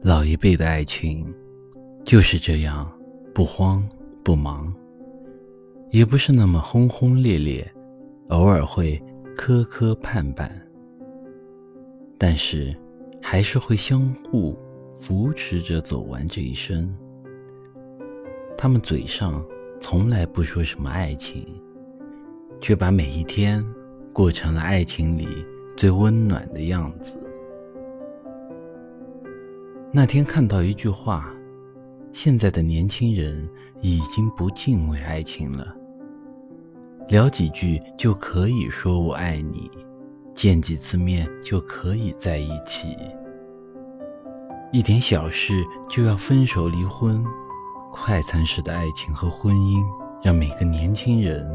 老一辈的爱情就是这样，不慌不忙，也不是那么轰轰烈烈，偶尔会磕磕绊绊，但是还是会相互扶持着走完这一生。他们嘴上从来不说什么爱情，却把每一天过成了爱情里最温暖的样子。那天看到一句话：“现在的年轻人已经不敬畏爱情了，聊几句就可以说我爱你，见几次面就可以在一起，一点小事就要分手离婚，快餐式的爱情和婚姻让每个年轻人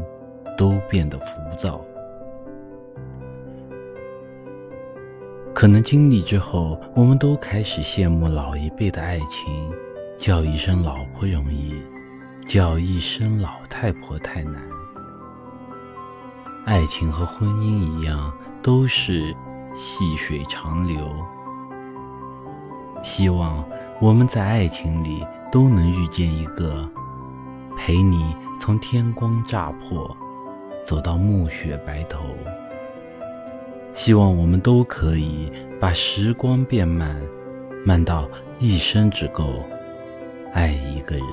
都变得浮躁。”可能经历之后，我们都开始羡慕老一辈的爱情，叫一声老婆容易，叫一声老太婆太难。爱情和婚姻一样，都是细水长流。希望我们在爱情里都能遇见一个，陪你从天光乍破，走到暮雪白头。希望我们都可以把时光变慢，慢到一生只够爱一个人。